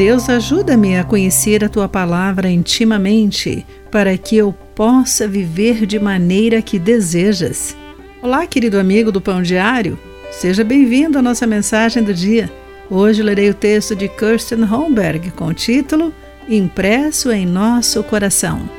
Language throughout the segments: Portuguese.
Deus, ajuda-me a conhecer a tua palavra intimamente, para que eu possa viver de maneira que desejas. Olá, querido amigo do Pão Diário. Seja bem-vindo à nossa mensagem do dia. Hoje lerei o texto de Kirsten Holmberg com o título Impresso em Nosso Coração.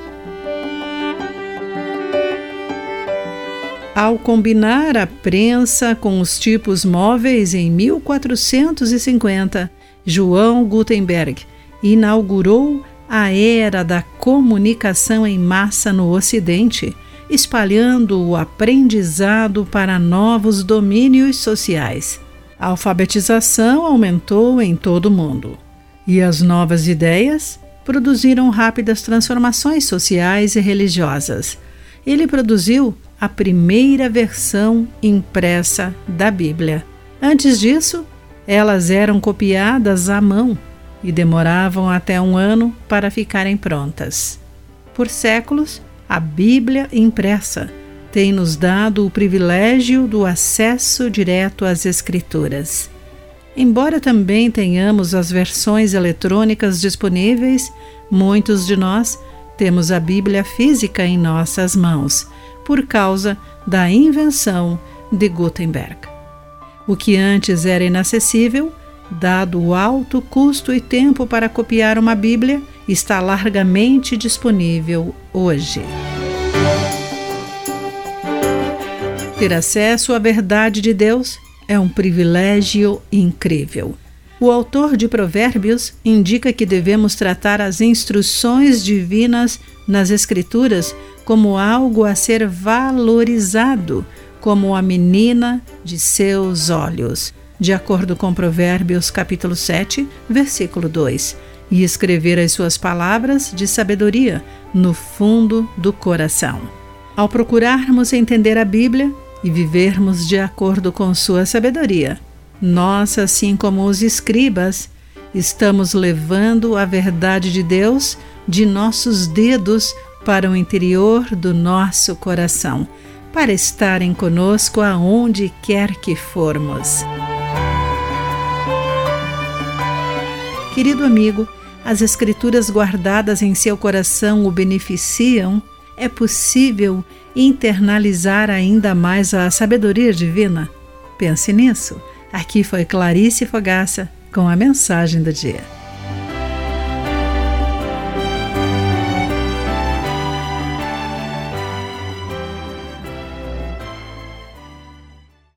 Ao combinar a prensa com os tipos móveis em 1450, João Gutenberg inaugurou a era da comunicação em massa no Ocidente, espalhando o aprendizado para novos domínios sociais. A alfabetização aumentou em todo o mundo e as novas ideias produziram rápidas transformações sociais e religiosas. Ele produziu a primeira versão impressa da Bíblia. Antes disso, elas eram copiadas à mão e demoravam até um ano para ficarem prontas. Por séculos, a Bíblia impressa tem nos dado o privilégio do acesso direto às Escrituras. Embora também tenhamos as versões eletrônicas disponíveis, muitos de nós temos a Bíblia física em nossas mãos, por causa da invenção de Gutenberg. O que antes era inacessível, dado o alto custo e tempo para copiar uma Bíblia, está largamente disponível hoje. Ter acesso à verdade de Deus é um privilégio incrível. O autor de Provérbios indica que devemos tratar as instruções divinas nas Escrituras como algo a ser valorizado, como a menina de seus olhos, de acordo com Provérbios capítulo 7, versículo 2, e escrever as suas palavras de sabedoria no fundo do coração. Ao procurarmos entender a Bíblia e vivermos de acordo com sua sabedoria, nós, assim como os escribas, estamos levando a verdade de Deus de nossos dedos para o interior do nosso coração para estarem conosco aonde quer que formos. Querido amigo, as Escrituras guardadas em seu coração o beneficiam? É possível internalizar ainda mais a sabedoria divina? Pense nisso. Aqui foi Clarice Fogaça com a mensagem do dia.